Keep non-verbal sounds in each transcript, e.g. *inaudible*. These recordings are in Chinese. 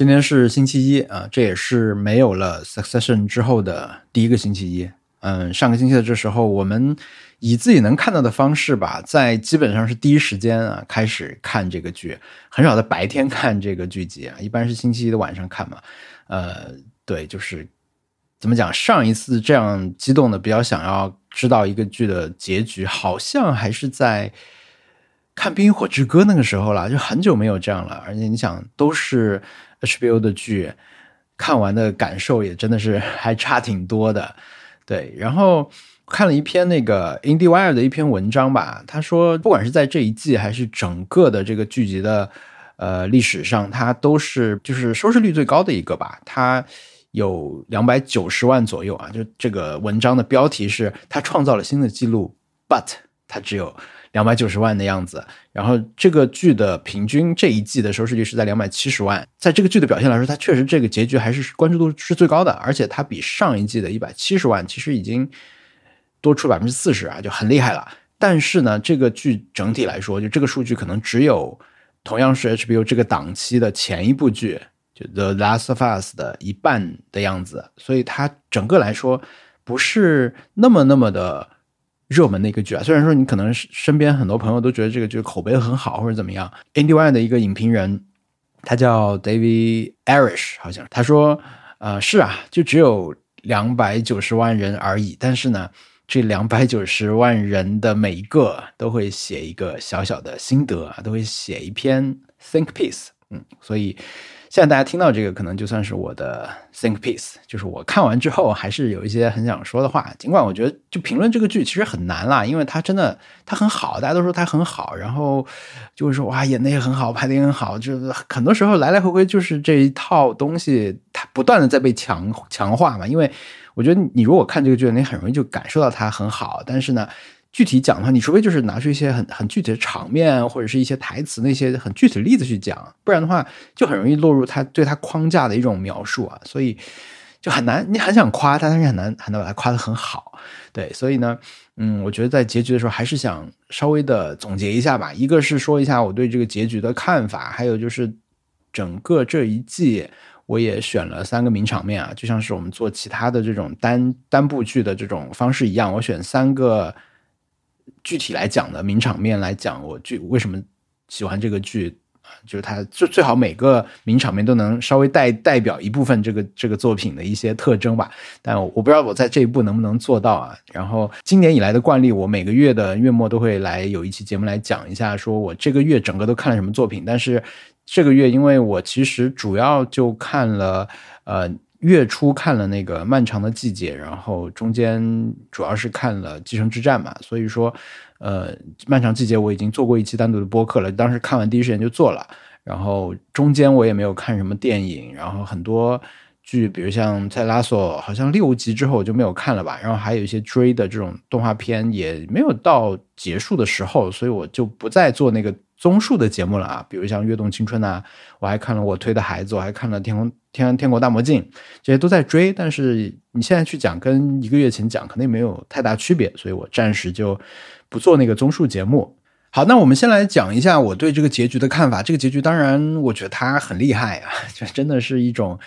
今天是星期一啊，这也是没有了 Succession 之后的第一个星期一。嗯，上个星期的这时候，我们以自己能看到的方式吧，在基本上是第一时间啊开始看这个剧，很少在白天看这个剧集啊，一般是星期一的晚上看嘛。呃，对，就是怎么讲，上一次这样激动的，比较想要知道一个剧的结局，好像还是在。看《冰与火之歌》那个时候了，就很久没有这样了。而且你想，都是 HBO 的剧，看完的感受也真的是 *laughs* 还差挺多的。对，然后看了一篇那个 IndieWire 的一篇文章吧，他说，不管是在这一季还是整个的这个剧集的呃历史上，它都是就是收视率最高的一个吧。它有两百九十万左右啊。就这个文章的标题是“它创造了新的记录 ”，But 它只有。两百九十万的样子，然后这个剧的平均这一季的收视率是在两百七十万，在这个剧的表现来说，它确实这个结局还是关注度是最高的，而且它比上一季的一百七十万其实已经多出百分之四十啊，就很厉害了。但是呢，这个剧整体来说，就这个数据可能只有同样是 HBO 这个档期的前一部剧就《The Last of Us》的一半的样子，所以它整个来说不是那么那么的。热门的一个剧啊，虽然说你可能身边很多朋友都觉得这个剧口碑很好或者怎么样，Indie One 的一个影评人，他叫 David Arish，好像他说，呃，是啊，就只有两百九十万人而已，但是呢，这两百九十万人的每一个都会写一个小小的心得啊，都会写一篇 think piece，嗯，所以。现在大家听到这个，可能就算是我的 think piece，就是我看完之后还是有一些很想说的话。尽管我觉得就评论这个剧其实很难啦，因为它真的它很好，大家都说它很好，然后就会说哇演的也很好，拍的也很好，就是很多时候来来回回就是这一套东西，它不断的在被强强化嘛。因为我觉得你如果看这个剧，你很容易就感受到它很好，但是呢。具体讲的话，你除非就是拿出一些很很具体的场面，或者是一些台词那些很具体的例子去讲，不然的话就很容易落入他对他框架的一种描述啊，所以就很难，你很想夸他，但是很难很难把他夸的很好。对，所以呢，嗯，我觉得在结局的时候还是想稍微的总结一下吧，一个是说一下我对这个结局的看法，还有就是整个这一季我也选了三个名场面啊，就像是我们做其他的这种单单部剧的这种方式一样，我选三个。具体来讲的名场面来讲，我剧为什么喜欢这个剧啊？就是它最最好每个名场面都能稍微代代表一部分这个这个作品的一些特征吧。但我不知道我在这一步能不能做到啊。然后今年以来的惯例，我每个月的月末都会来有一期节目来讲一下，说我这个月整个都看了什么作品。但是这个月，因为我其实主要就看了呃。月初看了那个漫长的季节，然后中间主要是看了继承之战嘛，所以说，呃，漫长季节我已经做过一期单独的播客了，当时看完第一时间就做了，然后中间我也没有看什么电影，然后很多剧，比如像《在拉索》，好像六集之后我就没有看了吧，然后还有一些追的这种动画片也没有到结束的时候，所以我就不再做那个。综述的节目了啊，比如像《跃动青春》呐，我还看了我推的孩子，我还看了《天空天天国大魔镜》，这些都在追。但是你现在去讲，跟一个月前讲，肯定没有太大区别，所以我暂时就不做那个综述节目。好，那我们先来讲一下我对这个结局的看法。这个结局当然，我觉得它很厉害啊，*laughs* 这真的是一种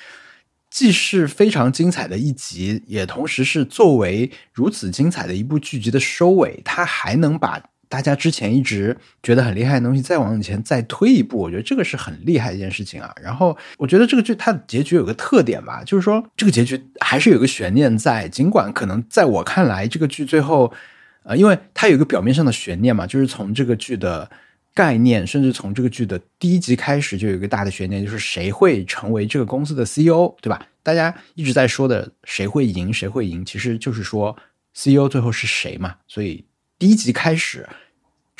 既是非常精彩的一集，也同时是作为如此精彩的一部剧集的收尾，它还能把。大家之前一直觉得很厉害的东西，再往前再推一步，我觉得这个是很厉害一件事情啊。然后我觉得这个剧它的结局有个特点吧，就是说这个结局还是有个悬念在，尽管可能在我看来，这个剧最后，呃，因为它有一个表面上的悬念嘛，就是从这个剧的概念，甚至从这个剧的第一集开始就有一个大的悬念，就是谁会成为这个公司的 CEO，对吧？大家一直在说的谁会赢，谁会赢，其实就是说 CEO 最后是谁嘛。所以第一集开始。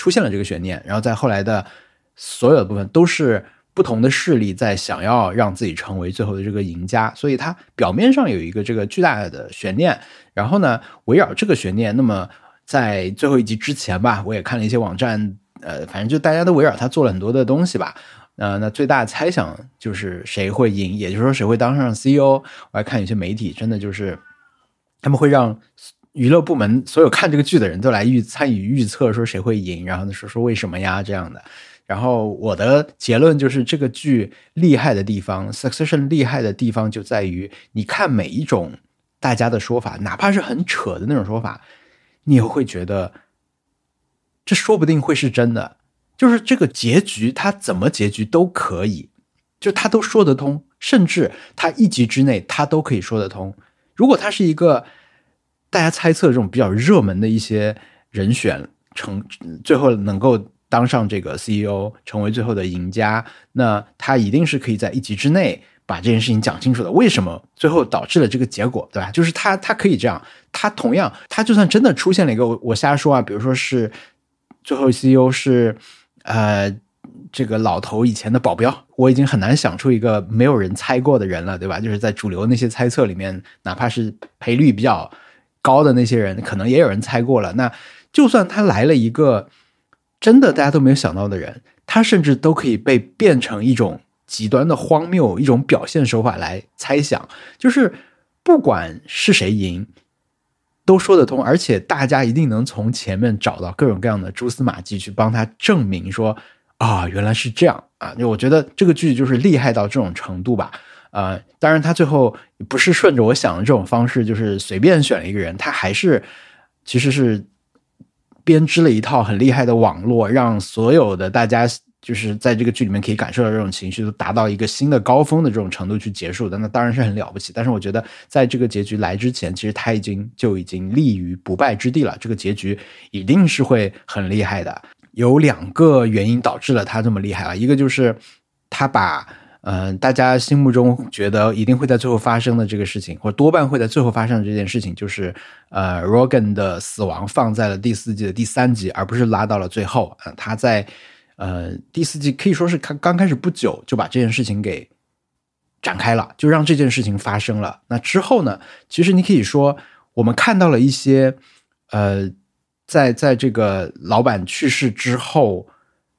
出现了这个悬念，然后在后来的所有的部分都是不同的势力在想要让自己成为最后的这个赢家，所以它表面上有一个这个巨大的悬念，然后呢，围绕这个悬念，那么在最后一集之前吧，我也看了一些网站，呃，反正就大家都围绕它做了很多的东西吧，呃，那最大的猜想就是谁会赢，也就是说谁会当上 CEO，我还看有些媒体真的就是他们会让。娱乐部门所有看这个剧的人都来预参与预测，说谁会赢，然后说说为什么呀这样的，然后我的结论就是，这个剧厉害的地方，《Succession》厉害的地方就在于，你看每一种大家的说法，哪怕是很扯的那种说法，你也会觉得这说不定会是真的。就是这个结局，它怎么结局都可以，就他都说得通，甚至他一集之内他都可以说得通。如果他是一个大家猜测这种比较热门的一些人选，成最后能够当上这个 CEO，成为最后的赢家，那他一定是可以在一集之内把这件事情讲清楚的。为什么最后导致了这个结果，对吧？就是他他可以这样，他同样，他就算真的出现了一个我我瞎说啊，比如说是最后 CEO 是。呃，这个老头以前的保镖，我已经很难想出一个没有人猜过的人了，对吧？就是在主流那些猜测里面，哪怕是赔率比较高的那些人，可能也有人猜过了。那就算他来了一个真的大家都没有想到的人，他甚至都可以被变成一种极端的荒谬，一种表现手法来猜想。就是不管是谁赢。都说得通，而且大家一定能从前面找到各种各样的蛛丝马迹去帮他证明说啊，原来是这样啊！我觉得这个剧就是厉害到这种程度吧。呃，当然他最后不是顺着我想的这种方式，就是随便选了一个人，他还是其实是编织了一套很厉害的网络，让所有的大家。就是在这个剧里面可以感受到这种情绪都达到一个新的高峰的这种程度去结束的，那当然是很了不起。但是我觉得在这个结局来之前，其实他已经就已经立于不败之地了。这个结局一定是会很厉害的。有两个原因导致了他这么厉害啊，一个就是他把嗯大家心目中觉得一定会在最后发生的这个事情，或多半会在最后发生的这件事情，就是呃 Rogan 的死亡放在了第四季的第三集，而不是拉到了最后啊。他在呃，第四季可以说是刚刚开始不久就把这件事情给展开了，就让这件事情发生了。那之后呢？其实你可以说，我们看到了一些呃，在在这个老板去世之后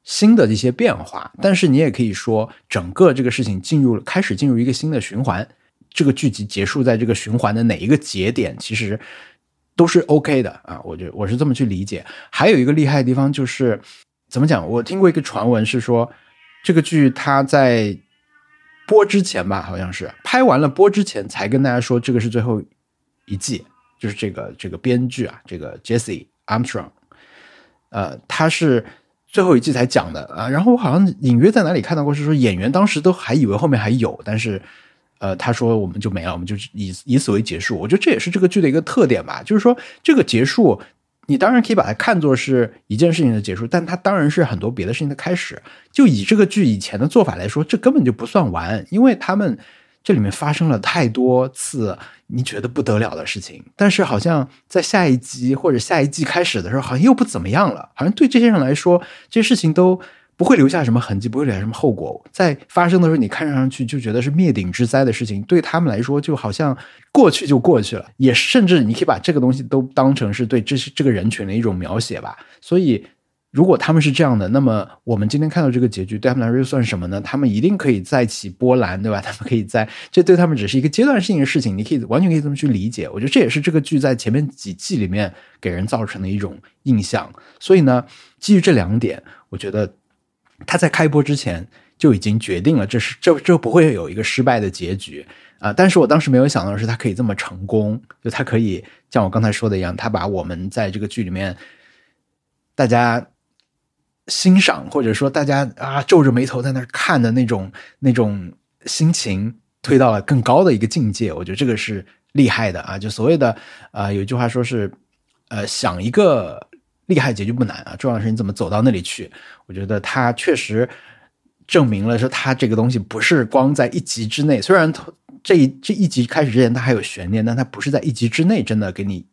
新的一些变化。但是你也可以说，整个这个事情进入了开始进入一个新的循环。这个剧集结束在这个循环的哪一个节点，其实都是 OK 的啊。我觉我是这么去理解。还有一个厉害的地方就是。怎么讲？我听过一个传闻是说，这个剧它在播之前吧，好像是拍完了播之前才跟大家说这个是最后一季，就是这个这个编剧啊，这个 Jesse Armstrong，呃，他是最后一季才讲的啊。然后我好像隐约在哪里看到过，是说演员当时都还以为后面还有，但是呃，他说我们就没了，我们就以以此为结束。我觉得这也是这个剧的一个特点吧，就是说这个结束。你当然可以把它看作是一件事情的结束，但它当然是很多别的事情的开始。就以这个剧以前的做法来说，这根本就不算完，因为他们这里面发生了太多次你觉得不得了的事情，但是好像在下一集或者下一季开始的时候，好像又不怎么样了，好像对这些人来说，这些事情都。不会留下什么痕迹，不会留下什么后果。在发生的时候，你看上去就觉得是灭顶之灾的事情，对他们来说就好像过去就过去了。也甚至你可以把这个东西都当成是对这是这个人群的一种描写吧。所以，如果他们是这样的，那么我们今天看到这个结局，对他们来说又算什么呢？他们一定可以再起波澜，对吧？*laughs* 他们可以在这对他们只是一个阶段性的事情，你可以完全可以这么去理解。我觉得这也是这个剧在前面几季里面给人造成的一种印象。所以呢，基于这两点，我觉得。他在开播之前就已经决定了，这是这这不会有一个失败的结局啊！但是我当时没有想到的是，他可以这么成功，就他可以像我刚才说的一样，他把我们在这个剧里面大家欣赏或者说大家啊皱着眉头在那看的那种那种心情推到了更高的一个境界。我觉得这个是厉害的啊！就所谓的啊，有一句话说是呃，想一个。厉害结局不难啊，重要的是你怎么走到那里去。我觉得他确实证明了说，他这个东西不是光在一集之内。虽然这一这一集开始之前他还有悬念，但他不是在一集之内真的给你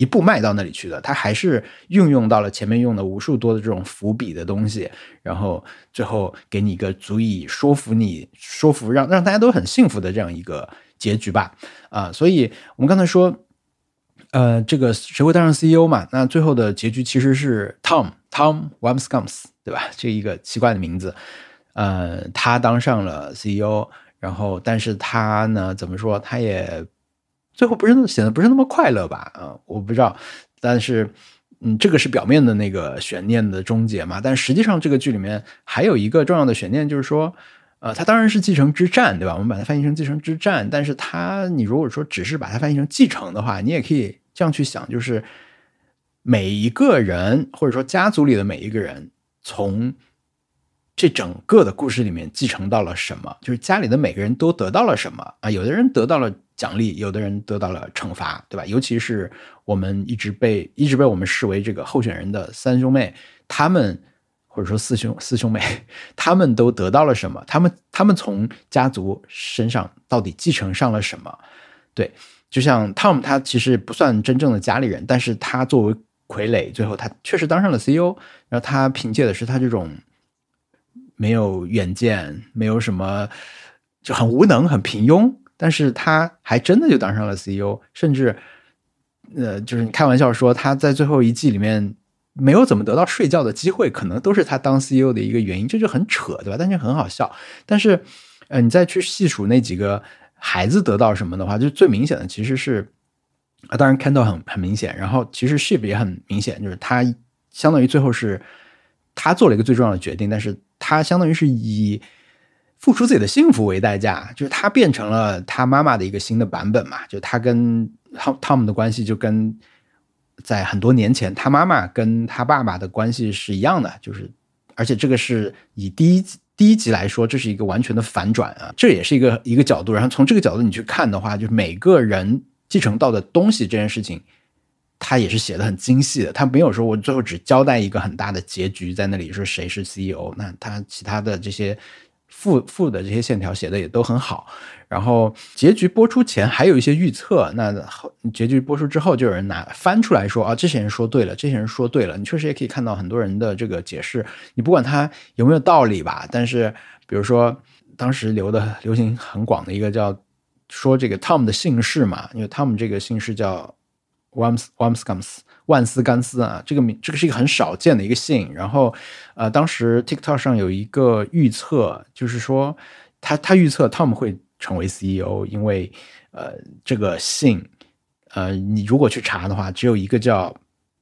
一步迈到那里去的。他还是运用到了前面用的无数多的这种伏笔的东西，然后最后给你一个足以说服你、说服让让大家都很幸福的这样一个结局吧。啊，所以我们刚才说。呃，这个谁会当上 CEO 嘛？那最后的结局其实是 Tom Tom Wamscoms，对吧？这一个奇怪的名字，呃，他当上了 CEO，然后，但是他呢，怎么说？他也最后不是显得不是那么快乐吧？啊，我不知道。但是嗯，这个是表面的那个悬念的终结嘛，但实际上这个剧里面还有一个重要的悬念，就是说，呃，它当然是继承之战，对吧？我们把它翻译成继承之战，但是它你如果说只是把它翻译成继承的话，你也可以这样去想，就是每一个人或者说家族里的每一个人从。这整个的故事里面继承到了什么？就是家里的每个人都得到了什么啊？有的人得到了奖励，有的人得到了惩罚，对吧？尤其是我们一直被一直被我们视为这个候选人的三兄妹，他们或者说四兄四兄妹，*laughs* 他们都得到了什么？他们他们从家族身上到底继承上了什么？对，就像 Tom，他其实不算真正的家里人，但是他作为傀儡，最后他确实当上了 CEO，然后他凭借的是他这种。没有远见，没有什么，就很无能，很平庸。但是他还真的就当上了 CEO，甚至，呃，就是你开玩笑说他在最后一季里面没有怎么得到睡觉的机会，可能都是他当 CEO 的一个原因，这就很扯，对吧？但是很好笑。但是，呃，你再去细数那几个孩子得到什么的话，就最明显的其实是啊，当然看到很很明显，然后其实 Ship 也很明显，就是他相当于最后是他做了一个最重要的决定，但是。他相当于是以付出自己的幸福为代价，就是他变成了他妈妈的一个新的版本嘛。就他跟汤汤姆的关系，就跟在很多年前他妈妈跟他爸爸的关系是一样的。就是而且这个是以第一第一集来说，这是一个完全的反转啊，这也是一个一个角度。然后从这个角度你去看的话，就是每个人继承到的东西这件事情。他也是写的很精细的，他没有说我最后只交代一个很大的结局在那里，说谁是 CEO。那他其他的这些副副的这些线条写的也都很好。然后结局播出前还有一些预测，那结局播出之后就有人拿翻出来说啊，这些人说对了，这些人说对了。你确实也可以看到很多人的这个解释，你不管他有没有道理吧，但是比如说当时流的流行很广的一个叫说这个 Tom 的姓氏嘛，因为 Tom 这个姓氏叫。Wams Wamsgums 万斯甘斯啊，这个名这个是一个很少见的一个姓。然后，呃，当时 TikTok 上有一个预测，就是说他他预测 Tom 会成为 CEO，因为呃这个姓，呃你如果去查的话，只有一个叫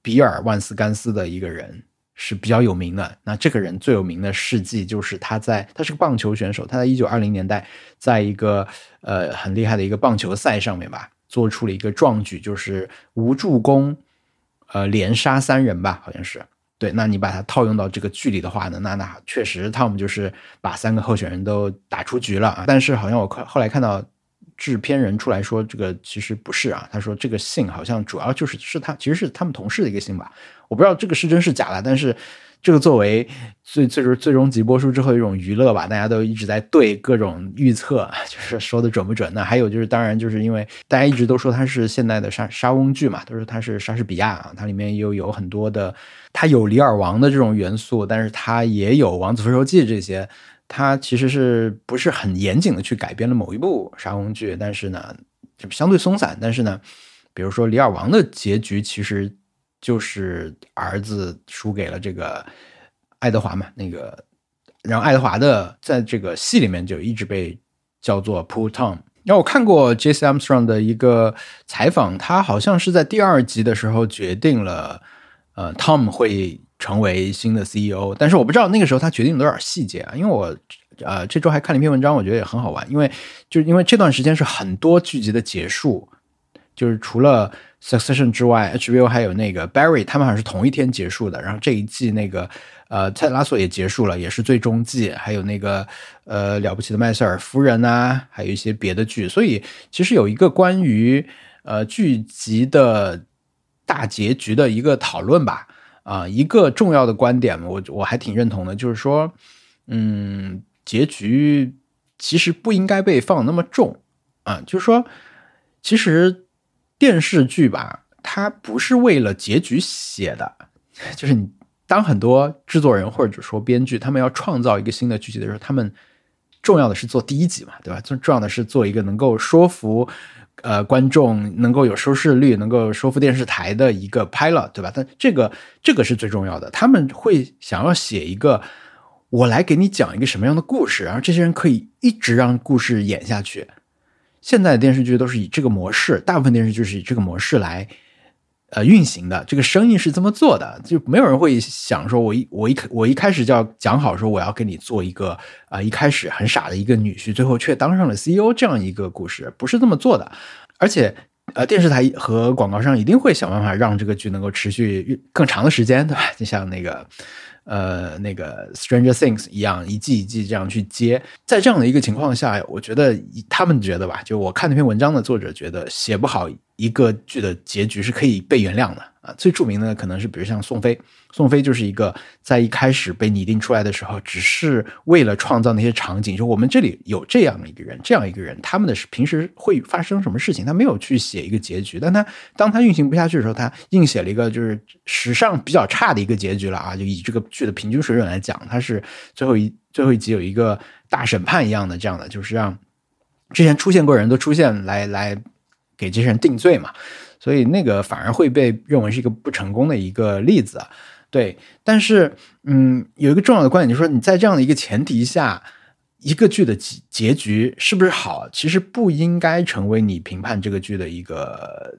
比尔万斯甘斯的一个人是比较有名的。那这个人最有名的事迹就是他在他是个棒球选手，他在一九二零年代在一个呃很厉害的一个棒球赛上面吧。做出了一个壮举，就是无助攻，呃，连杀三人吧，好像是。对，那你把它套用到这个剧里的话呢，那那确实汤姆就是把三个候选人都打出局了啊。但是好像我看后来看到制片人出来说，这个其实不是啊。他说这个姓好像主要就是是他其实是他们同事的一个姓吧，我不知道这个是真是假的，但是。这个作为最最终最终集播出之后一种娱乐吧，大家都一直在对各种预测，*laughs* 就是说的准不准？那还有就是，当然就是因为大家一直都说它是现代的沙沙翁剧嘛，都说它是莎士比亚啊，它里面又有很多的，它有李尔王的这种元素，但是它也有王子复仇记这些，它其实是不是很严谨的去改编了某一部沙翁剧？但是呢，就相对松散。但是呢，比如说李尔王的结局，其实。就是儿子输给了这个爱德华嘛，那个，然后爱德华的在这个戏里面就一直被叫做 p o o Tom。然后我看过 Jesse Armstrong 的一个采访，他好像是在第二集的时候决定了，呃，Tom 会成为新的 CEO。但是我不知道那个时候他决定了多少细节啊，因为我呃这周还看了一篇文章，我觉得也很好玩，因为就是因为这段时间是很多剧集的结束。就是除了 Succession 之外，HBO 还有那个 Barry，他们好像是同一天结束的。然后这一季那个呃泰拉索也结束了，也是最终季。还有那个呃了不起的麦瑟尔夫人呐，还有一些别的剧。所以其实有一个关于呃剧集的大结局的一个讨论吧。啊，一个重要的观点，我我还挺认同的，就是说，嗯，结局其实不应该被放那么重啊。就是说，其实。电视剧吧，它不是为了结局写的，*laughs* 就是你当很多制作人或者说编剧，他们要创造一个新的剧集的时候，他们重要的是做第一集嘛，对吧？最重要的是做一个能够说服呃观众、能够有收视率、能够说服电视台的一个 pilot，对吧？但这个这个是最重要的。他们会想要写一个，我来给你讲一个什么样的故事，然后这些人可以一直让故事演下去。现在的电视剧都是以这个模式，大部分电视剧是以这个模式来呃运行的，这个生意是这么做的，就没有人会想说，我一我一我一开始就要讲好说我要给你做一个啊一开始很傻的一个女婿，最后却当上了 CEO 这样一个故事，不是这么做的，而且。呃，电视台和广告商一定会想办法让这个剧能够持续更长的时间，对吧？就像那个，呃，那个《Stranger Things》一样，一季一季这样去接。在这样的一个情况下，我觉得他们觉得吧，就我看那篇文章的作者觉得写不好。一个剧的结局是可以被原谅的啊，最著名的可能是比如像宋飞，宋飞就是一个在一开始被拟定出来的时候，只是为了创造那些场景，就我们这里有这样一个人，这样一个人，他们的平时会发生什么事情，他没有去写一个结局，但他当他运行不下去的时候，他硬写了一个就是史上比较差的一个结局了啊，就以这个剧的平均水准来讲，他是最后一最后一集有一个大审判一样的这样的，就是让之前出现过人都出现来来。给这些人定罪嘛，所以那个反而会被认为是一个不成功的一个例子，对。但是，嗯，有一个重要的观点就是说，你在这样的一个前提下，一个剧的结结局是不是好，其实不应该成为你评判这个剧的一个。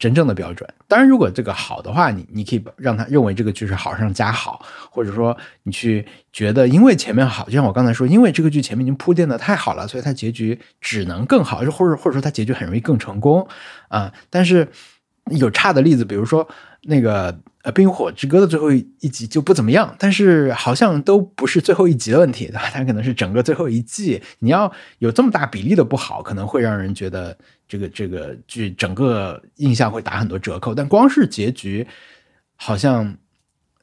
真正的标准，当然，如果这个好的话，你你可以让他认为这个剧是好上加好，或者说你去觉得，因为前面好，就像我刚才说，因为这个剧前面已经铺垫的太好了，所以它结局只能更好，或者或者说它结局很容易更成功啊。但是有差的例子，比如说那个呃《冰火之歌》的最后一集就不怎么样，但是好像都不是最后一集的问题，*laughs* 它可能是整个最后一季，你要有这么大比例的不好，可能会让人觉得。这个这个剧整个印象会打很多折扣，但光是结局，好像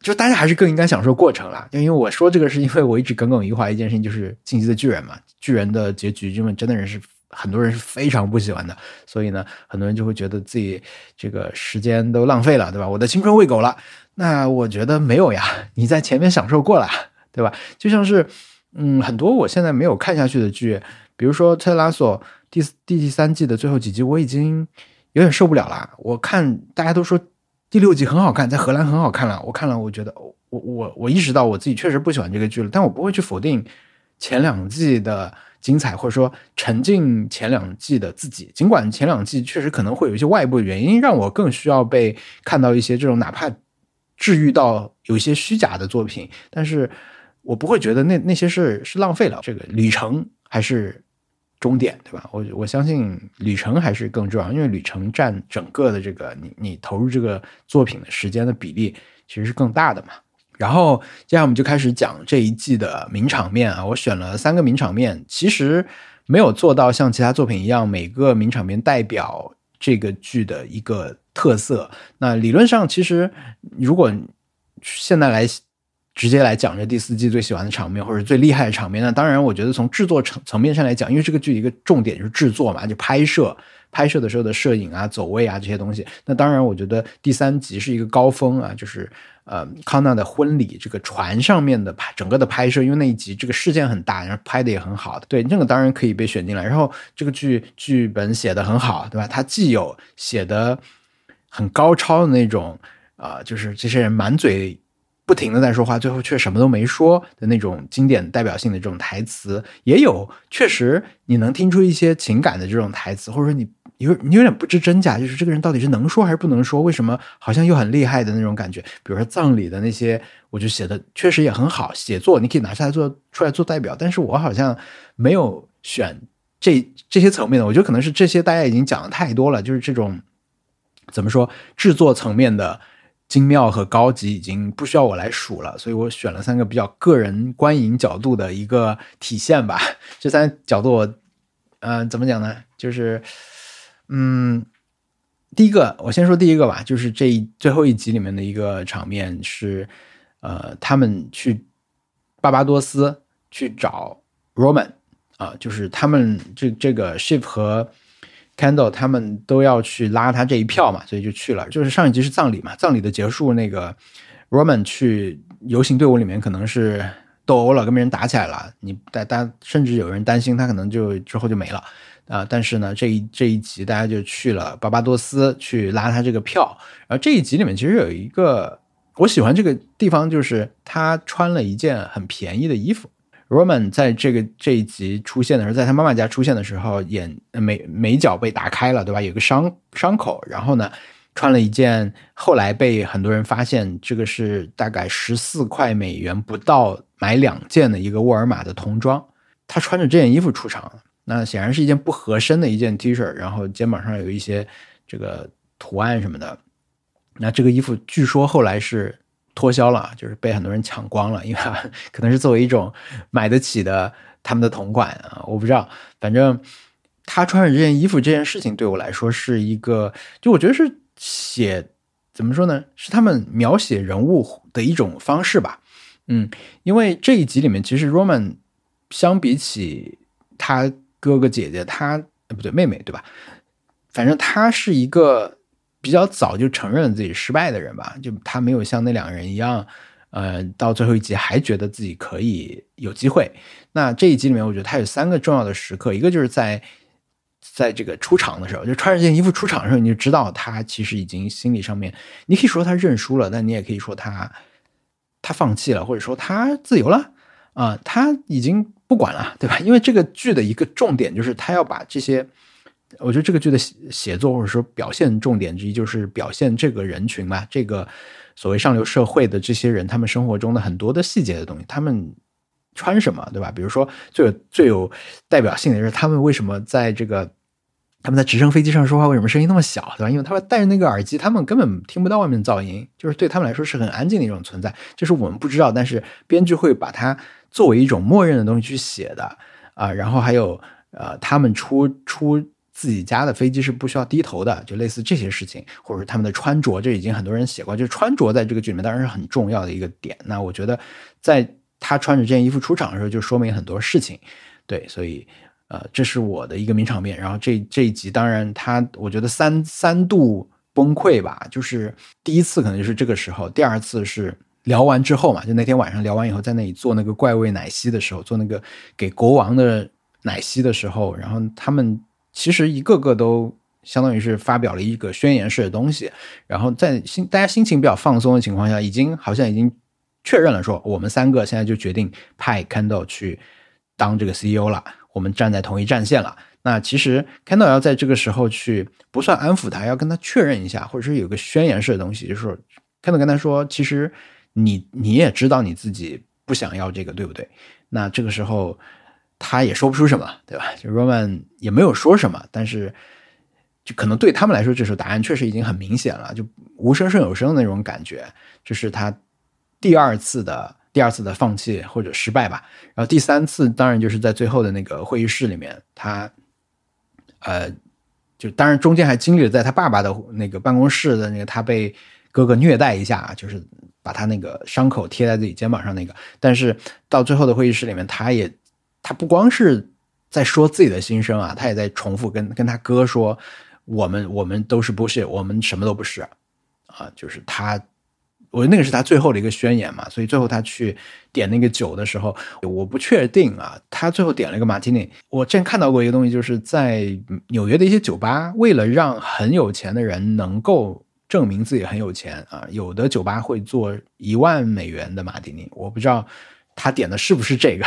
就大家还是更应该享受过程啦。因为我说这个是因为我一直耿耿于怀一件事情，就是《进击的巨人》嘛，巨人的结局，因为真的人是很多人是非常不喜欢的，所以呢，很多人就会觉得自己这个时间都浪费了，对吧？我的青春喂狗了。那我觉得没有呀，你在前面享受过了，对吧？*laughs* 就像是嗯，很多我现在没有看下去的剧，比如说《特拉索》。第第第三季的最后几集，我已经有点受不了了。我看大家都说第六集很好看，在荷兰很好看了。我看了，我觉得我我我意识到我自己确实不喜欢这个剧了。但我不会去否定前两季的精彩，或者说沉浸前两季的自己。尽管前两季确实可能会有一些外部的原因，让我更需要被看到一些这种哪怕治愈到有一些虚假的作品，但是我不会觉得那那些是是浪费了这个旅程，还是。终点对吧？我我相信旅程还是更重要，因为旅程占整个的这个你你投入这个作品的时间的比例其实是更大的嘛。然后接下来我们就开始讲这一季的名场面啊，我选了三个名场面，其实没有做到像其他作品一样每个名场面代表这个剧的一个特色。那理论上其实如果现在来。直接来讲这第四季最喜欢的场面或者最厉害的场面，那当然，我觉得从制作层层面上来讲，因为这个剧一个重点就是制作嘛，就拍摄拍摄的时候的摄影啊、走位啊这些东西。那当然，我觉得第三集是一个高峰啊，就是呃康纳的婚礼这个船上面的拍整个的拍摄，因为那一集这个事件很大，然后拍的也很好的，对，那个当然可以被选进来。然后这个剧剧本写的很好，对吧？它既有写的很高超的那种啊，就是这些人满嘴。不停的在说话，最后却什么都没说的那种经典代表性的这种台词，也有确实你能听出一些情感的这种台词，或者说你有你有点不知真假，就是这个人到底是能说还是不能说？为什么好像又很厉害的那种感觉？比如说葬礼的那些，我就写的确实也很好，写作你可以拿下来做出来做代表，但是我好像没有选这这些层面的，我觉得可能是这些大家已经讲的太多了，就是这种怎么说制作层面的。精妙和高级已经不需要我来数了，所以我选了三个比较个人观影角度的一个体现吧。这三个角度，我，呃，怎么讲呢？就是，嗯，第一个，我先说第一个吧，就是这一最后一集里面的一个场面是，呃，他们去巴巴多斯去找 Roman 啊，就是他们这这个 Ship 和。Candle 他们都要去拉他这一票嘛，所以就去了。就是上一集是葬礼嘛，葬礼的结束，那个 Roman 去游行队伍里面可能是斗殴了，跟别人打起来了。你大大甚至有人担心他可能就之后就没了啊。但是呢，这一这一集大家就去了巴巴多斯去拉他这个票。然后这一集里面其实有一个我喜欢这个地方，就是他穿了一件很便宜的衣服。Roman 在这个这一集出现的时候，在他妈妈家出现的时候，眼眉眉角被打开了，对吧？有个伤伤口，然后呢，穿了一件后来被很多人发现这个是大概十四块美元不到买两件的一个沃尔玛的童装。他穿着这件衣服出场，那显然是一件不合身的一件 T 恤，然后肩膀上有一些这个图案什么的。那这个衣服据说后来是脱销了，就是被很多人抢光了，因为 *laughs* 可能是作为一种买得起的他们的同款啊，我不知道。反正他穿着这件衣服这件事情对我来说是一个，就我觉得是写怎么说呢？是他们描写人物的一种方式吧。嗯，因为这一集里面其实 Roman 相比起他哥哥姐姐，他不对妹妹对吧？反正他是一个。比较早就承认自己失败的人吧，就他没有像那两个人一样，呃，到最后一集还觉得自己可以有机会。那这一集里面，我觉得他有三个重要的时刻，一个就是在在这个出场的时候，就穿着这件衣服出场的时候，你就知道他其实已经心理上面，你可以说他认输了，但你也可以说他他放弃了，或者说他自由了啊，他已经不管了，对吧？因为这个剧的一个重点就是他要把这些。我觉得这个剧的写作或者说表现重点之一，就是表现这个人群吧，这个所谓上流社会的这些人，他们生活中的很多的细节的东西，他们穿什么，对吧？比如说最有最有代表性的是他们为什么在这个他们在直升飞机上说话，为什么声音那么小，对吧？因为他们戴着那个耳机，他们根本听不到外面噪音，就是对他们来说是很安静的一种存在，就是我们不知道，但是编剧会把它作为一种默认的东西去写的啊。然后还有呃，他们出出。自己家的飞机是不需要低头的，就类似这些事情，或者是他们的穿着，这已经很多人写过。就穿着在这个剧里面当然是很重要的一个点。那我觉得，在他穿着这件衣服出场的时候，就说明很多事情。对，所以呃，这是我的一个名场面。然后这这一集，当然他我觉得三三度崩溃吧，就是第一次可能就是这个时候，第二次是聊完之后嘛，就那天晚上聊完以后，在那里做那个怪味奶昔的时候，做那个给国王的奶昔的时候，然后他们。其实一个个都相当于是发表了一个宣言式的东西，然后在心大家心情比较放松的情况下，已经好像已经确认了说，我们三个现在就决定派 Kendall 去当这个 CEO 了，我们站在同一战线了。那其实 Kendall 要在这个时候去不算安抚他，要跟他确认一下，或者是有个宣言式的东西，就是说 Kendall 跟他说，其实你你也知道你自己不想要这个，对不对？那这个时候。他也说不出什么，对吧？就 Roman 也没有说什么，但是就可能对他们来说，这时候答案确实已经很明显了，就无声胜有声的那种感觉。这是他第二次的第二次的放弃或者失败吧。然后第三次当然就是在最后的那个会议室里面，他呃，就当然中间还经历了在他爸爸的那个办公室的那个他被哥哥虐待一下，就是把他那个伤口贴在自己肩膀上那个。但是到最后的会议室里面，他也。他不光是在说自己的心声啊，他也在重复跟跟他哥说：“我们我们都是不是，我们什么都不是啊。”就是他，我那个是他最后的一个宣言嘛。所以最后他去点那个酒的时候，我不确定啊。他最后点了一个马提尼。我之前看到过一个东西，就是在纽约的一些酒吧，为了让很有钱的人能够证明自己很有钱啊，有的酒吧会做一万美元的马提尼。我不知道。他点的是不是这个？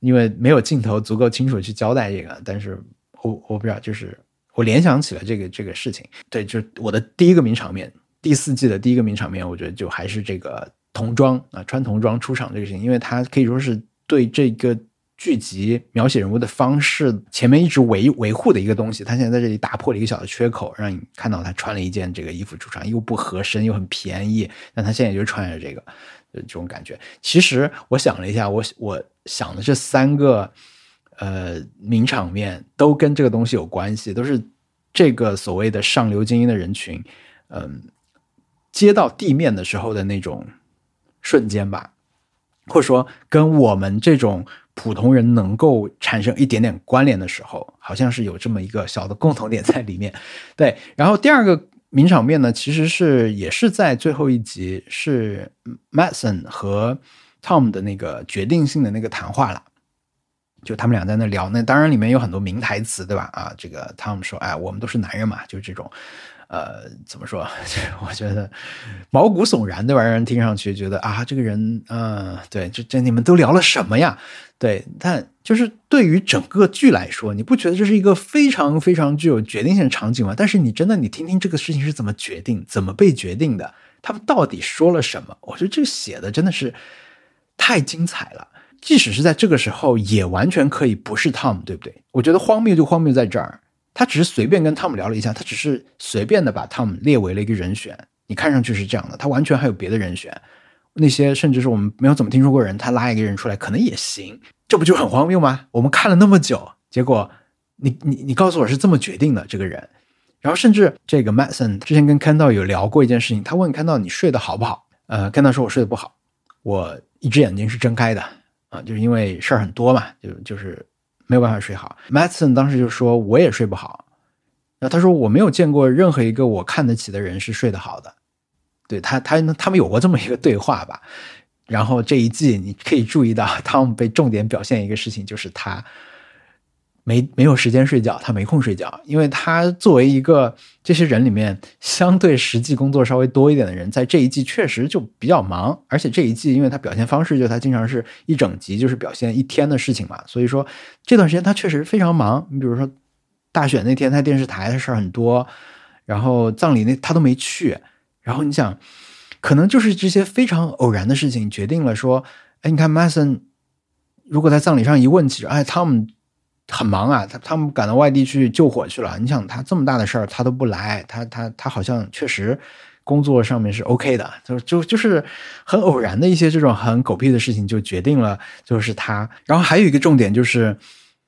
因为没有镜头足够清楚去交代这个，但是我我不知道，就是我联想起了这个这个事情。对，就是我的第一个名场面，第四季的第一个名场面，我觉得就还是这个童装啊，穿童装出场这个事情，因为他可以说是对这个剧集描写人物的方式前面一直维维护的一个东西。他现在在这里打破了一个小的缺口，让你看到他穿了一件这个衣服出场，又不合身又很便宜，但他现在就穿着这个。这种感觉，其实我想了一下，我我想的这三个呃名场面都跟这个东西有关系，都是这个所谓的上流精英的人群，嗯，接到地面的时候的那种瞬间吧，或者说跟我们这种普通人能够产生一点点关联的时候，好像是有这么一个小的共同点在里面。对，然后第二个。名场面呢，其实是也是在最后一集，是 Madison 和 Tom 的那个决定性的那个谈话了。就他们俩在那聊，那当然里面有很多名台词，对吧？啊，这个汤姆说：“哎，我们都是男人嘛，就这种。”呃，怎么说？*laughs* 我觉得毛骨悚然，对吧？让人听上去觉得啊，这个人，嗯，对，这这你们都聊了什么呀？对，但就是对于整个剧来说，你不觉得这是一个非常非常具有决定性的场景吗？但是你真的，你听听这个事情是怎么决定、怎么被决定的，他们到底说了什么？我觉得这写的真的是太精彩了。即使是在这个时候，也完全可以不是 Tom，对不对？我觉得荒谬就荒谬在这儿。他只是随便跟汤姆聊了一下，他只是随便的把汤姆列为了一个人选。你看上去是这样的，他完全还有别的人选。那些甚至是我们没有怎么听说过人，他拉一个人出来可能也行。这不就很荒谬吗？我们看了那么久，结果你你你告诉我是这么决定的这个人。然后甚至这个 Madison 之前跟 Kendo 有聊过一件事情，他问 Kendo 你睡得好不好？呃，Ken 道说我睡得不好，我一只眼睛是睁开的啊，就是因为事儿很多嘛，就就是。没有办法睡好，Matson 当时就说我也睡不好，然后他说我没有见过任何一个我看得起的人是睡得好的，对他他他们有过这么一个对话吧，然后这一季你可以注意到汤姆被重点表现一个事情就是他。没没有时间睡觉，他没空睡觉，因为他作为一个这些人里面相对实际工作稍微多一点的人，在这一季确实就比较忙，而且这一季因为他表现方式就他经常是一整集就是表现一天的事情嘛，所以说这段时间他确实非常忙。你比如说大选那天他电视台的事儿很多，然后葬礼那他都没去，然后你想，可能就是这些非常偶然的事情决定了说，哎，你看 Mason 如果在葬礼上一问起，哎，汤姆。很忙啊，他他们赶到外地去救火去了。你想他这么大的事儿，他都不来，他他他好像确实工作上面是 OK 的，就就就是很偶然的一些这种很狗屁的事情，就决定了就是他。然后还有一个重点就是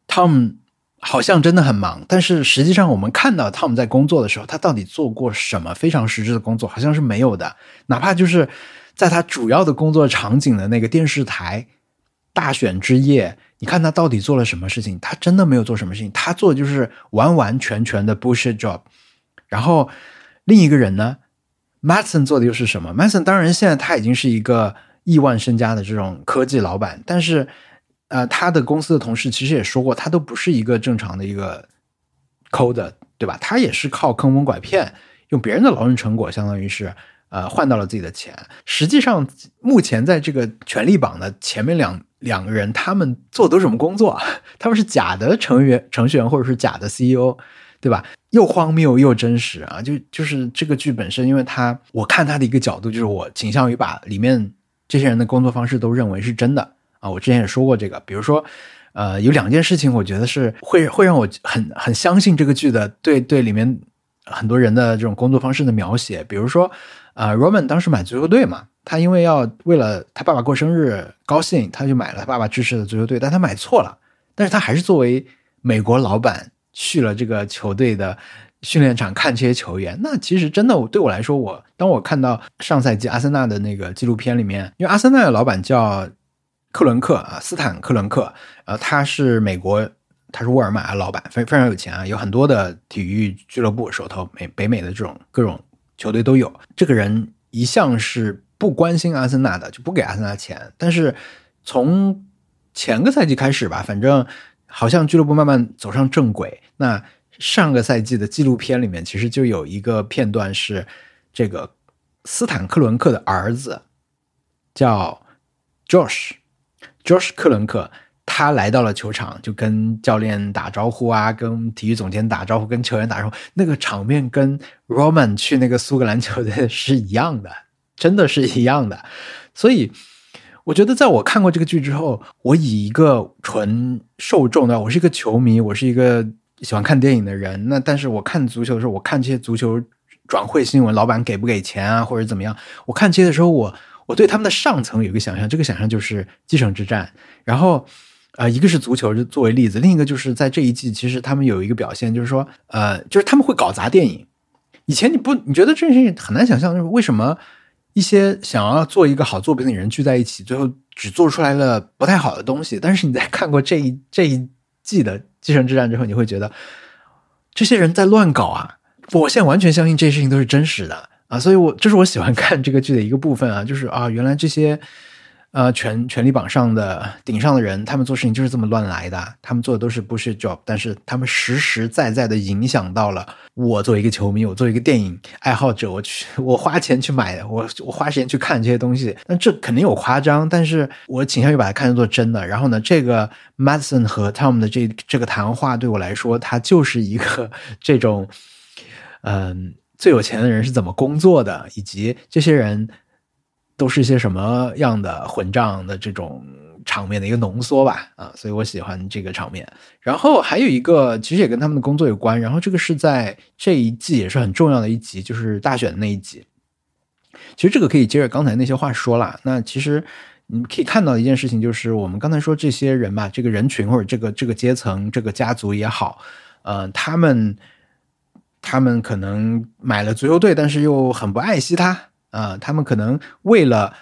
，，Tom 好像真的很忙，但是实际上我们看到 Tom 在工作的时候，他到底做过什么非常实质的工作，好像是没有的。哪怕就是在他主要的工作场景的那个电视台大选之夜。你看他到底做了什么事情？他真的没有做什么事情，他做的就是完完全全的 bullshit job。然后另一个人呢，Mason 做的又是什么？Mason 当然现在他已经是一个亿万身家的这种科技老板，但是呃，他的公司的同事其实也说过，他都不是一个正常的一个 code，对吧？他也是靠坑蒙拐骗，用别人的劳动成果，相当于是呃换到了自己的钱。实际上，目前在这个权力榜的前面两。两个人，他们做的都是什么工作？*laughs* 他们是假的程序员、程序员，或者是假的 CEO，对吧？又荒谬又真实啊！就就是这个剧本身，因为他我看他的一个角度，就是我倾向于把里面这些人的工作方式都认为是真的啊。我之前也说过这个，比如说，呃，有两件事情，我觉得是会会让我很很相信这个剧的，对对，里面很多人的这种工作方式的描写，比如说，呃，Roman 当时买足球队嘛。他因为要为了他爸爸过生日高兴，他就买了他爸爸支持的足球队，但他买错了。但是他还是作为美国老板去了这个球队的训练场看这些球员。那其实真的对我来说，我当我看到上赛季阿森纳的那个纪录片里面，因为阿森纳的老板叫克伦克啊，斯坦克伦克，呃，他是美国，他是沃尔玛的老板，非非常有钱啊，有很多的体育俱乐部，手头美北美的这种各种球队都有。这个人一向是。不关心阿森纳的就不给阿森纳钱，但是从前个赛季开始吧，反正好像俱乐部慢慢走上正轨。那上个赛季的纪录片里面，其实就有一个片段是这个斯坦克伦克的儿子叫 Josh，Josh 克伦克，他来到了球场，就跟教练打招呼啊，跟体育总监打招呼，跟球员打招呼，那个场面跟 Roman 去那个苏格兰球队是一样的。*laughs* 真的是一样的，所以我觉得，在我看过这个剧之后，我以一个纯受众的，我是一个球迷，我是一个喜欢看电影的人。那但是我看足球的时候，我看这些足球转会新闻，老板给不给钱啊，或者怎么样？我看这些的时候，我我对他们的上层有一个想象，这个想象就是继承之战。然后，呃，一个是足球就作为例子，另一个就是在这一季，其实他们有一个表现，就是说，呃，就是他们会搞砸电影。以前你不你觉得这件事情很难想象，就是为什么？一些想要做一个好作品的人聚在一起，最后只做出来了不太好的东西。但是你在看过这一这一季的《继承之战》之后，你会觉得这些人在乱搞啊！我现在完全相信这些事情都是真实的啊！所以，我这是我喜欢看这个剧的一个部分啊，就是啊，原来这些呃，权权力榜上的顶上的人，他们做事情就是这么乱来的。他们做的都是 bullshit job，但是他们实实在在的影响到了我作为一个球迷，我作为一个电影爱好者，我去 *laughs* 我花钱去买，我我花时间去看这些东西。那这肯定有夸张，但是我倾向于把它看作真的。然后呢，这个 Madison 和 Tom 的这这个谈话对我来说，它就是一个这种，嗯，最有钱的人是怎么工作的，以及这些人。都是一些什么样的混账的这种场面的一个浓缩吧，啊，所以我喜欢这个场面。然后还有一个，其实也跟他们的工作有关。然后这个是在这一季也是很重要的一集，就是大选的那一集。其实这个可以接着刚才那些话说了。那其实你可以看到一件事情，就是我们刚才说这些人吧，这个人群或者这个这个阶层、这个家族也好，呃，他们他们可能买了足球队，但是又很不爱惜它。啊，他们可能为了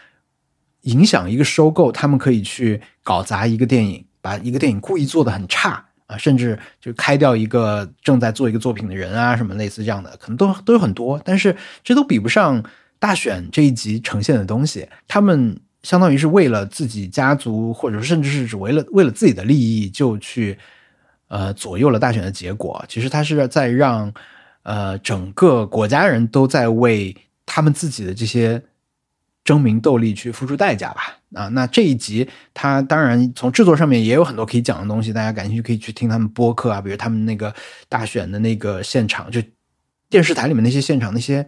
影响一个收购，他们可以去搞砸一个电影，把一个电影故意做的很差啊，甚至就开掉一个正在做一个作品的人啊，什么类似这样的，可能都都有很多。但是这都比不上大选这一集呈现的东西。他们相当于是为了自己家族，或者甚至是只为了为了自己的利益，就去呃左右了大选的结果。其实他是在让呃整个国家人都在为。他们自己的这些争名斗利去付出代价吧，啊，那这一集他当然从制作上面也有很多可以讲的东西，大家感兴趣可以去听他们播客啊，比如他们那个大选的那个现场，就电视台里面那些现场，那些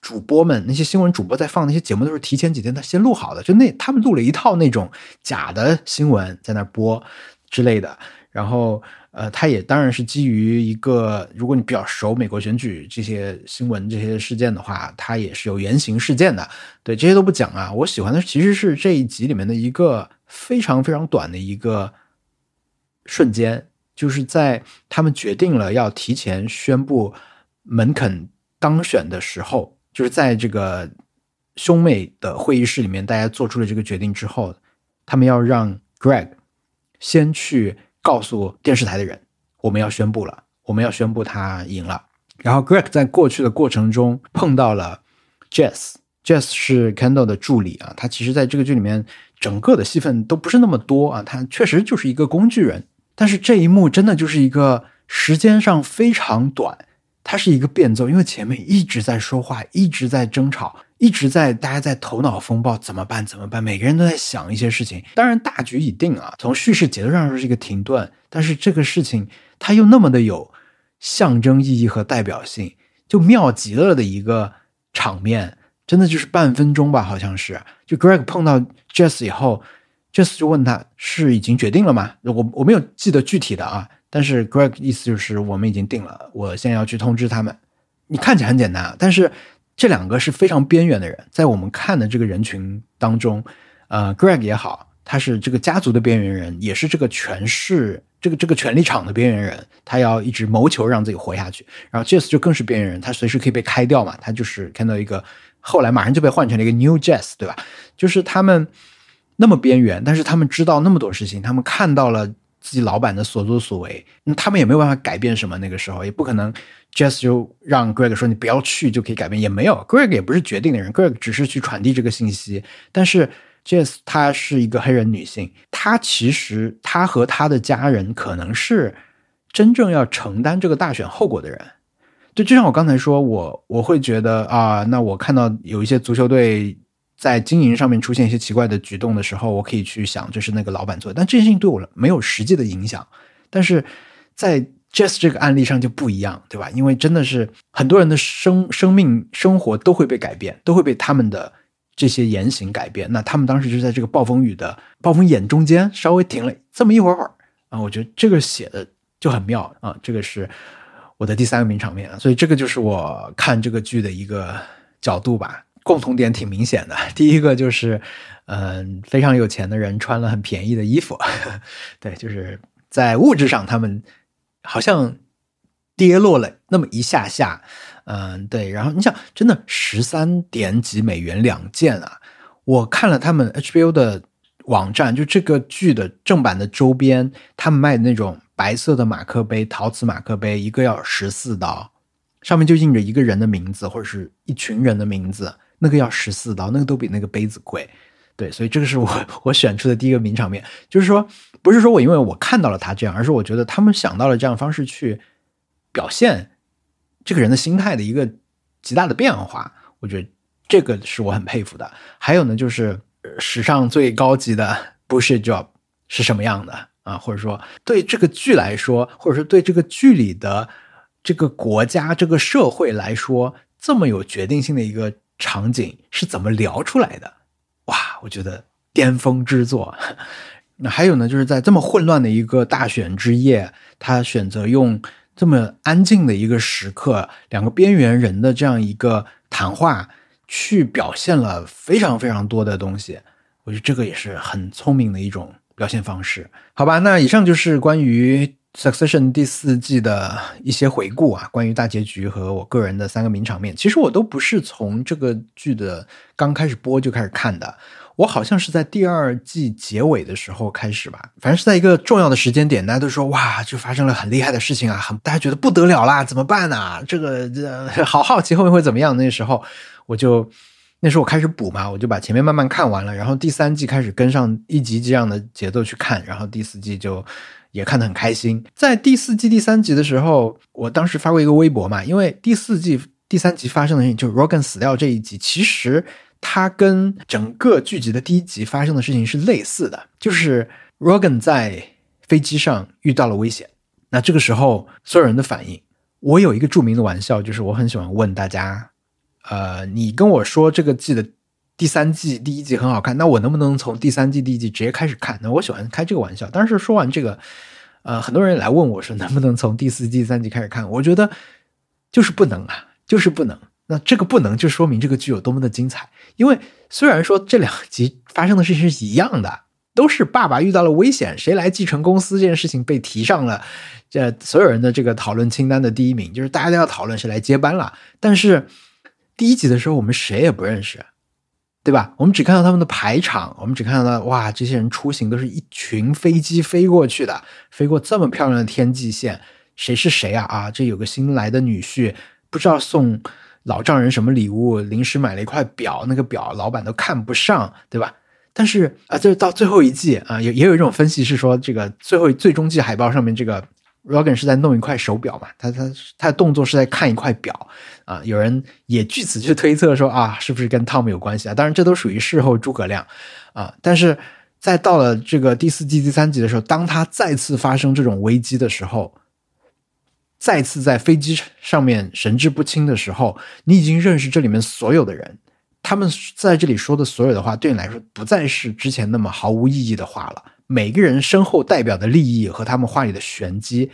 主播们，那些新闻主播在放那些节目都是提前几天他先录好的，就那他们录了一套那种假的新闻在那播之类的，然后。呃，它也当然是基于一个，如果你比较熟美国选举这些新闻、这些事件的话，它也是有原型事件的。对，这些都不讲啊。我喜欢的其实是这一集里面的一个非常非常短的一个瞬间，就是在他们决定了要提前宣布门肯当选的时候，就是在这个兄妹的会议室里面，大家做出了这个决定之后，他们要让 Greg 先去。告诉电视台的人，我们要宣布了，我们要宣布他赢了。然后 Greg 在过去的过程中碰到了 Jess，Jess 是 Kendall 的助理啊，他其实在这个剧里面整个的戏份都不是那么多啊，他确实就是一个工具人。但是这一幕真的就是一个时间上非常短，它是一个变奏，因为前面一直在说话，一直在争吵。一直在大家在头脑风暴，怎么办？怎么办？每个人都在想一些事情。当然，大局已定啊。从叙事节奏上说是一个停顿，但是这个事情它又那么的有象征意义和代表性，就妙极了的一个场面。真的就是半分钟吧，好像是。就 Greg 碰到 Jess 以后，Jess 就问他是已经决定了吗？我我没有记得具体的啊，但是 Greg 意思就是我们已经定了，我现在要去通知他们。你看起来很简单，但是。这两个是非常边缘的人，在我们看的这个人群当中，呃，Greg 也好，他是这个家族的边缘人，也是这个权势、这个这个权力场的边缘人，他要一直谋求让自己活下去。然后 Jess 就更是边缘人，他随时可以被开掉嘛，他就是看到一个后来马上就被换成了一个 New Jess，对吧？就是他们那么边缘，但是他们知道那么多事情，他们看到了。自己老板的所作所为，那他们也没有办法改变什么。那个时候也不可能，Jess 就让 Greg 说你不要去就可以改变，也没有。Greg 也不是决定的人，Greg 只是去传递这个信息。但是 Jess 她是一个黑人女性，她其实她和她的家人可能是真正要承担这个大选后果的人。就就像我刚才说，我我会觉得啊，那我看到有一些足球队。在经营上面出现一些奇怪的举动的时候，我可以去想这是那个老板做的，但这件事情对我没有实际的影响。但是在 Jess 这个案例上就不一样，对吧？因为真的是很多人的生生命生活都会被改变，都会被他们的这些言行改变。那他们当时就在这个暴风雨的暴风眼中间稍微停了这么一会儿会儿啊，我觉得这个写的就很妙啊。这个是我的第三个名场面啊，所以这个就是我看这个剧的一个角度吧。共同点挺明显的，*laughs* 第一个就是，嗯，非常有钱的人穿了很便宜的衣服，*laughs* 对，就是在物质上他们好像跌落了那么一下下，嗯，对，然后你想，真的十三点几美元两件啊！我看了他们 HBO 的网站，就这个剧的正版的周边，他们卖的那种白色的马克杯，陶瓷马克杯，一个要十四刀，上面就印着一个人的名字或者是一群人的名字。那个要十四刀，那个都比那个杯子贵。对，所以这个是我我选出的第一个名场面，就是说，不是说我因为我看到了他这样，而是我觉得他们想到了这样方式去表现这个人的心态的一个极大的变化，我觉得这个是我很佩服的。还有呢，就是史上最高级的 bullshit job 是什么样的啊？或者说对这个剧来说，或者说对这个剧里的这个国家、这个社会来说，这么有决定性的一个场景是怎么聊出来的？我觉得巅峰之作。那还有呢，就是在这么混乱的一个大选之夜，他选择用这么安静的一个时刻，两个边缘人的这样一个谈话，去表现了非常非常多的东西。我觉得这个也是很聪明的一种表现方式。好吧，那以上就是关于。Succession 第四季的一些回顾啊，关于大结局和我个人的三个名场面，其实我都不是从这个剧的刚开始播就开始看的，我好像是在第二季结尾的时候开始吧，反正是在一个重要的时间点，大家都说哇，就发生了很厉害的事情啊，很大家觉得不得了啦，怎么办呢？这个这好好奇后面会怎么样？那时候我就那时候我开始补嘛，我就把前面慢慢看完了，然后第三季开始跟上一集这样的节奏去看，然后第四季就。也看得很开心。在第四季第三集的时候，我当时发过一个微博嘛，因为第四季第三集发生的事情，就是 Rogan 死掉这一集，其实它跟整个剧集的第一集发生的事情是类似的，就是 Rogan 在飞机上遇到了危险。那这个时候所有人的反应，我有一个著名的玩笑，就是我很喜欢问大家，呃，你跟我说这个季的。第三季第一季很好看，那我能不能从第三季第一季直接开始看？那我喜欢开这个玩笑。但是说完这个，呃，很多人来问我说能不能从第四季第三季开始看？我觉得就是不能啊，就是不能。那这个不能就说明这个剧有多么的精彩。因为虽然说这两集发生的事情是一样的，都是爸爸遇到了危险，谁来继承公司这件事情被提上了这所有人的这个讨论清单的第一名，就是大家都要讨论谁来接班了。但是第一集的时候，我们谁也不认识。对吧？我们只看到他们的排场，我们只看到哇，这些人出行都是一群飞机飞过去的，飞过这么漂亮的天际线，谁是谁啊？啊，这有个新来的女婿，不知道送老丈人什么礼物，临时买了一块表，那个表老板都看不上，对吧？但是啊，就是到最后一季啊，也也有一种分析是说，这个最后最终季海报上面这个。Rogan 是在弄一块手表嘛？他他他的动作是在看一块表啊！有人也据此去推测说啊，是不是跟 Tom 有关系啊？当然，这都属于事后诸葛亮啊！但是在到了这个第四季第三集的时候，当他再次发生这种危机的时候，再次在飞机上面神志不清的时候，你已经认识这里面所有的人，他们在这里说的所有的话，对你来说不再是之前那么毫无意义的话了。每个人身后代表的利益和他们话里的玄机，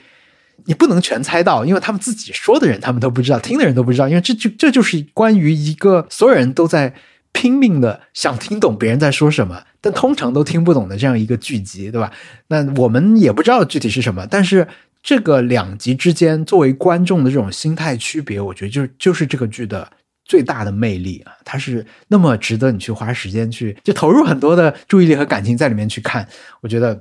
你不能全猜到，因为他们自己说的人，他们都不知道，听的人都不知道，因为这就这就是关于一个所有人都在拼命的想听懂别人在说什么，但通常都听不懂的这样一个剧集，对吧？那我们也不知道具体是什么，但是这个两集之间作为观众的这种心态区别，我觉得就是就是这个剧的。最大的魅力啊，它是那么值得你去花时间去，就投入很多的注意力和感情在里面去看。我觉得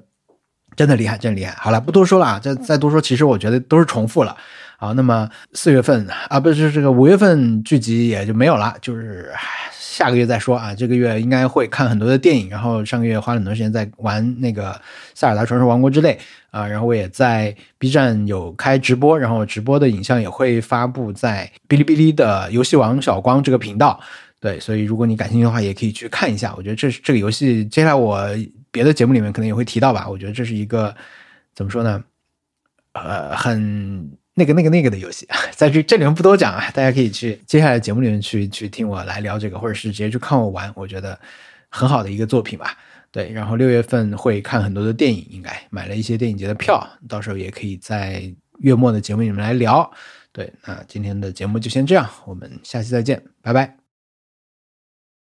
真的厉害，真厉害。好了，不多说了啊，再再多说，其实我觉得都是重复了。好，那么四月份啊，不是这个五月份剧集也就没有了，就是下个月再说啊。这个月应该会看很多的电影，然后上个月花了很多时间在玩那个《塞尔达传说：王国之泪》啊，然后我也在 B 站有开直播，然后直播的影像也会发布在哔哩哔哩的游戏王小光这个频道。对，所以如果你感兴趣的话，也可以去看一下。我觉得这这个游戏，接下来我别的节目里面可能也会提到吧。我觉得这是一个怎么说呢？呃，很。那个、那个、那个的游戏，*laughs* 在这这里面不多讲啊，大家可以去接下来节目里面去去听我来聊这个，或者是直接去看我玩，我觉得很好的一个作品吧。对，然后六月份会看很多的电影，应该买了一些电影节的票，到时候也可以在月末的节目里面来聊。对，那今天的节目就先这样，我们下期再见，拜拜。